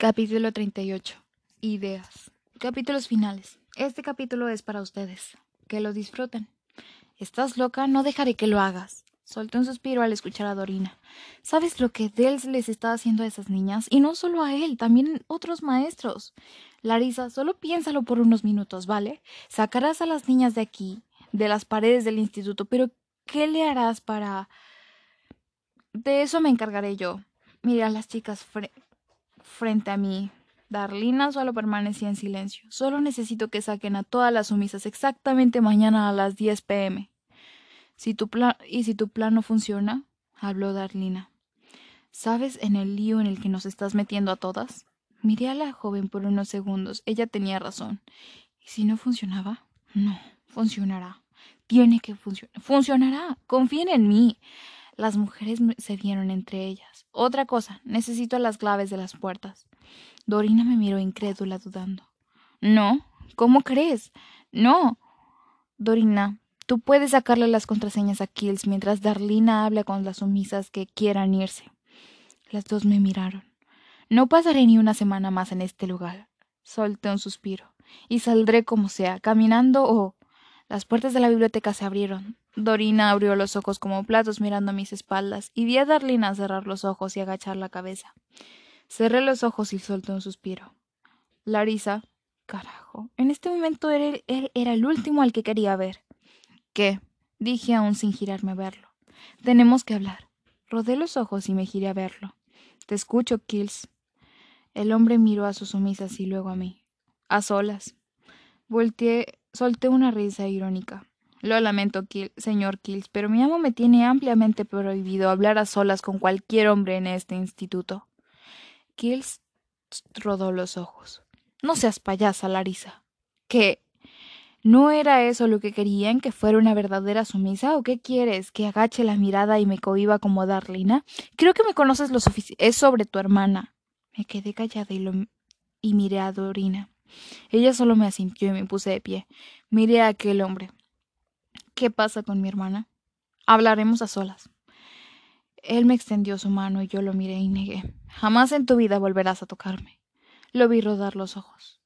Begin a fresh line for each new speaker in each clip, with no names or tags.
Capítulo 38. Ideas. Capítulos finales. Este capítulo es para ustedes. Que lo disfruten. ¿Estás loca? No dejaré que lo hagas. Solté un suspiro al escuchar a Dorina. ¿Sabes lo que Dels les está haciendo a esas niñas? Y no solo a él, también otros maestros. Larisa, solo piénsalo por unos minutos, ¿vale? Sacarás a las niñas de aquí, de las paredes del instituto, pero ¿qué le harás para... De eso me encargaré yo. Mira a las chicas frente a mí. Darlina solo permanecía en silencio. Solo necesito que saquen a todas las sumisas exactamente mañana a las 10 pm. Si tu plan y si tu plan no funciona, habló Darlina. ¿Sabes en el lío en el que nos estás metiendo a todas? Miré a la joven por unos segundos. Ella tenía razón. ¿Y si no funcionaba? No, funcionará. Tiene que funcionar. Funcionará. Confíen en mí. Las mujeres se dieron entre ellas. Otra cosa, necesito las claves de las puertas. Dorina me miró incrédula, dudando. No, ¿cómo crees? No. Dorina, tú puedes sacarle las contraseñas a Kills mientras Darlina habla con las sumisas que quieran irse. Las dos me miraron. No pasaré ni una semana más en este lugar. Solté un suspiro. Y saldré como sea, caminando o. Las puertas de la biblioteca se abrieron. Dorina abrió los ojos como platos mirando a mis espaldas, y vi a Darlina cerrar los ojos y agachar la cabeza. Cerré los ojos y solté un suspiro. Larisa. Carajo. En este momento él, era el último al que quería ver. ¿Qué? dije aún sin girarme a verlo. Tenemos que hablar. Rodé los ojos y me giré a verlo. Te escucho, Kills. El hombre miró a sus sumisas y luego a mí. A solas. Volteé, solté una risa irónica. Lo lamento, señor Kills, pero mi amo me tiene ampliamente prohibido hablar a solas con cualquier hombre en este instituto. Kills rodó los ojos. No seas payasa, Larisa. ¿Qué? ¿No era eso lo que querían, que fuera una verdadera sumisa? ¿O qué quieres? ¿Que agache la mirada y me cohiba como Darlina? Creo que me conoces lo suficiente. Es sobre tu hermana. Me quedé callada y, lo... y miré a Dorina. Ella solo me asintió y me puse de pie. Miré a aquel hombre. ¿Qué pasa con mi hermana? Hablaremos a solas. Él me extendió su mano y yo lo miré y negué. Jamás en tu vida volverás a tocarme. Lo vi rodar los ojos.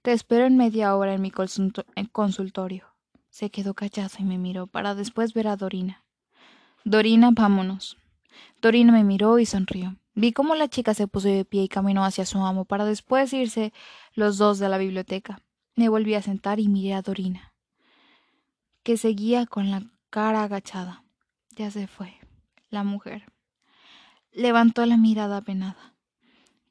Te espero en media hora en mi consultorio. Se quedó callado y me miró para después ver a Dorina. Dorina, vámonos. Dorina me miró y sonrió. Vi cómo la chica se puso de pie y caminó hacia su amo para después irse los dos de la biblioteca. Me volví a sentar y miré a Dorina que seguía con la cara agachada. Ya se fue. La mujer. Levantó la mirada apenada.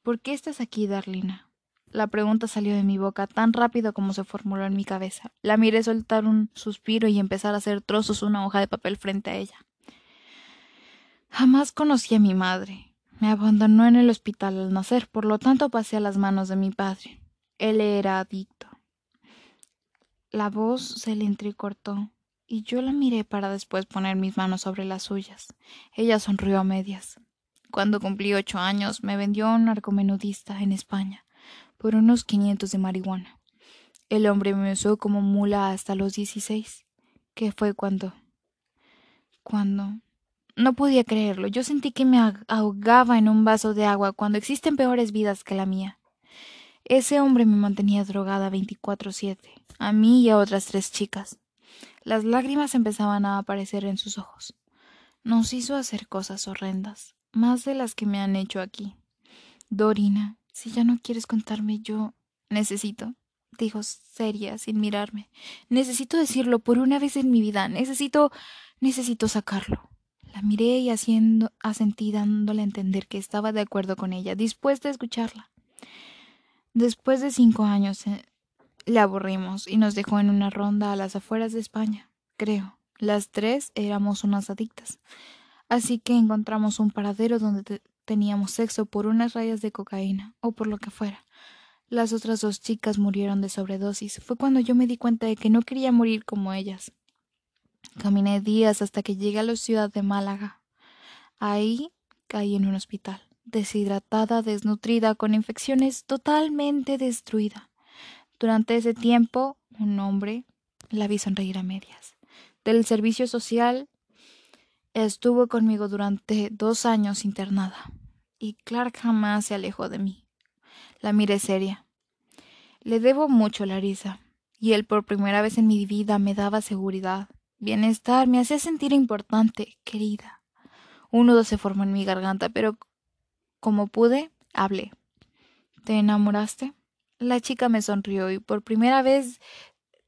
¿Por qué estás aquí, Darlina? La pregunta salió de mi boca tan rápido como se formuló en mi cabeza. La miré soltar un suspiro y empezar a hacer trozos una hoja de papel frente a ella. Jamás conocí a mi madre. Me abandonó en el hospital al nacer, por lo tanto pasé a las manos de mi padre. Él era adicto. La voz se le entrecortó y yo la miré para después poner mis manos sobre las suyas. Ella sonrió a medias. Cuando cumplí ocho años me vendió un narcomenudista en España por unos quinientos de marihuana. El hombre me usó como mula hasta los dieciséis, que fue cuando. cuando. No podía creerlo. Yo sentí que me ahogaba en un vaso de agua cuando existen peores vidas que la mía. Ese hombre me mantenía drogada veinticuatro siete, a mí y a otras tres chicas. Las lágrimas empezaban a aparecer en sus ojos. Nos hizo hacer cosas horrendas, más de las que me han hecho aquí. Dorina, si ya no quieres contarme, yo necesito, dijo seria, sin mirarme. Necesito decirlo por una vez en mi vida. Necesito. necesito sacarlo. La miré y haciendo, asentí dándole a entender que estaba de acuerdo con ella, dispuesta a escucharla. Después de cinco años eh, le aburrimos y nos dejó en una ronda a las afueras de España, creo. Las tres éramos unas adictas. Así que encontramos un paradero donde teníamos sexo por unas rayas de cocaína o por lo que fuera. Las otras dos chicas murieron de sobredosis. Fue cuando yo me di cuenta de que no quería morir como ellas. Caminé días hasta que llegué a la ciudad de Málaga. Ahí caí en un hospital deshidratada, desnutrida, con infecciones, totalmente destruida. Durante ese tiempo, un hombre la vi sonreír a medias. Del servicio social estuvo conmigo durante dos años internada, y Clark jamás se alejó de mí. La miré seria. Le debo mucho, Larisa, y él por primera vez en mi vida me daba seguridad, bienestar, me hacía sentir importante, querida. Un nudo se formó en mi garganta, pero como pude, hablé. ¿Te enamoraste? La chica me sonrió y por primera vez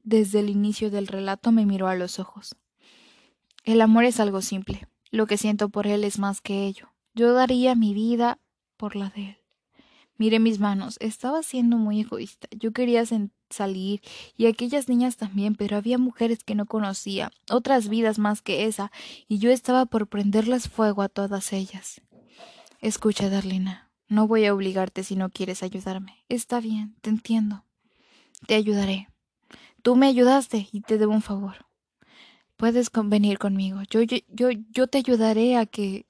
desde el inicio del relato me miró a los ojos. El amor es algo simple. Lo que siento por él es más que ello. Yo daría mi vida por la de él. Miré mis manos. Estaba siendo muy egoísta. Yo quería salir y aquellas niñas también, pero había mujeres que no conocía, otras vidas más que esa, y yo estaba por prenderles fuego a todas ellas. Escucha, Darlina, no voy a obligarte si no quieres ayudarme. Está bien, te entiendo. Te ayudaré. Tú me ayudaste y te debo un favor. Puedes venir conmigo. Yo, yo, yo, te ayudaré a que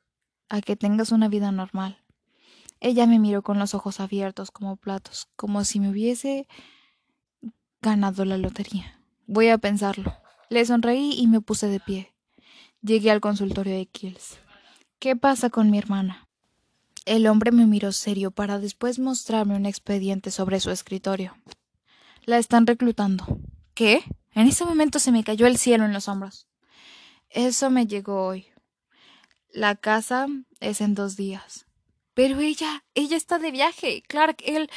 a que tengas una vida normal. Ella me miró con los ojos abiertos como platos, como si me hubiese ganado la lotería. Voy a pensarlo. Le sonreí y me puse de pie. Llegué al consultorio de Kills. ¿Qué pasa con mi hermana? El hombre me miró serio para después mostrarme un expediente sobre su escritorio. La están reclutando. ¿Qué? En ese momento se me cayó el cielo en los hombros. Eso me llegó hoy. La casa es en dos días. Pero ella, ella está de viaje. Clark, él.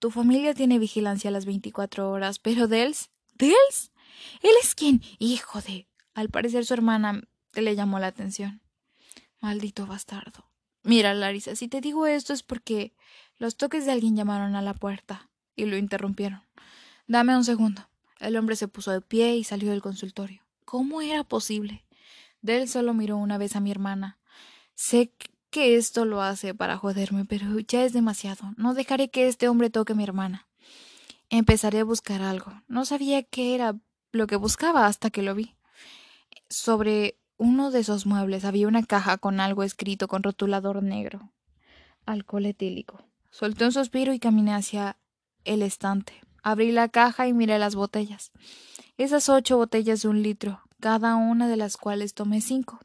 Tu familia tiene vigilancia a las veinticuatro horas, pero Dels. ¿Dels? ¿Él es quien? Hijo de. Al parecer su hermana le llamó la atención. Maldito bastardo. Mira, Larisa, si te digo esto es porque los toques de alguien llamaron a la puerta y lo interrumpieron. Dame un segundo. El hombre se puso de pie y salió del consultorio. ¿Cómo era posible? Del solo miró una vez a mi hermana. Sé que esto lo hace para joderme, pero ya es demasiado. No dejaré que este hombre toque a mi hermana. Empezaré a buscar algo. No sabía qué era lo que buscaba hasta que lo vi. Sobre uno de esos muebles había una caja con algo escrito con rotulador negro. Alcohol etílico. Solté un suspiro y caminé hacia el estante. Abrí la caja y miré las botellas. Esas ocho botellas de un litro, cada una de las cuales tomé cinco.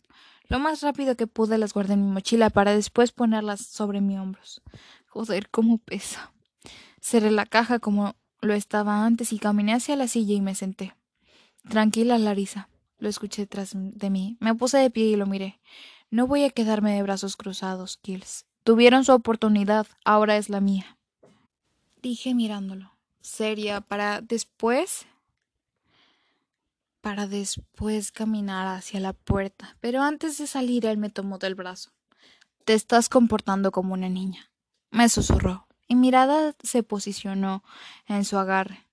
Lo más rápido que pude las guardé en mi mochila para después ponerlas sobre mis hombros. Joder, cómo pesa. Cerré la caja como lo estaba antes y caminé hacia la silla y me senté. Tranquila, Larisa. Lo escuché tras de mí. Me puse de pie y lo miré. No voy a quedarme de brazos cruzados, Kills. Tuvieron su oportunidad, ahora es la mía. Dije mirándolo, seria, para después para después caminar hacia la puerta, pero antes de salir él me tomó del brazo. Te estás comportando como una niña, me susurró, y mirada se posicionó en su agarre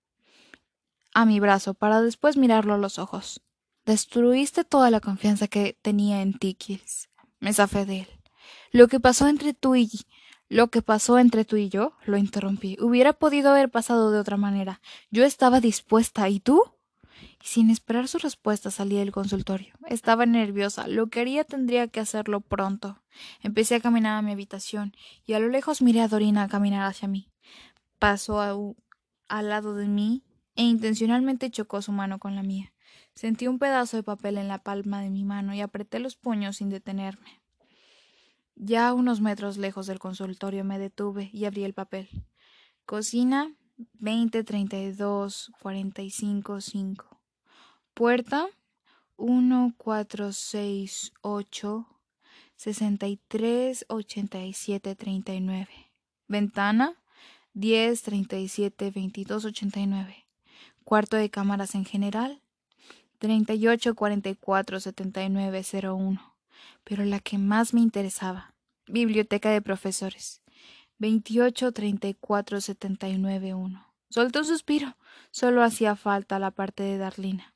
a mi brazo para después mirarlo a los ojos. Destruiste toda la confianza que tenía en ti, Kills. Me zafé de él. Lo que pasó entre tú y lo que pasó entre tú y yo, lo interrumpí. Hubiera podido haber pasado de otra manera. Yo estaba dispuesta. ¿Y tú? sin esperar su respuesta salí del consultorio. Estaba nerviosa. Lo que haría tendría que hacerlo pronto. Empecé a caminar a mi habitación y a lo lejos miré a Dorina caminar hacia mí. Pasó al lado de mí e intencionalmente chocó su mano con la mía. Sentí un pedazo de papel en la palma de mi mano y apreté los puños sin detenerme. Ya a unos metros lejos del consultorio me detuve y abrí el papel. Cocina 2032 45 Puerta 1468 63 87 39. Ventana 10 37 22 89. Cuarto de cámaras en general 38 44 79 01. Pero la que más me interesaba, biblioteca de profesores 28 34 79 1. Soltó un suspiro. Solo hacía falta la parte de Darlina.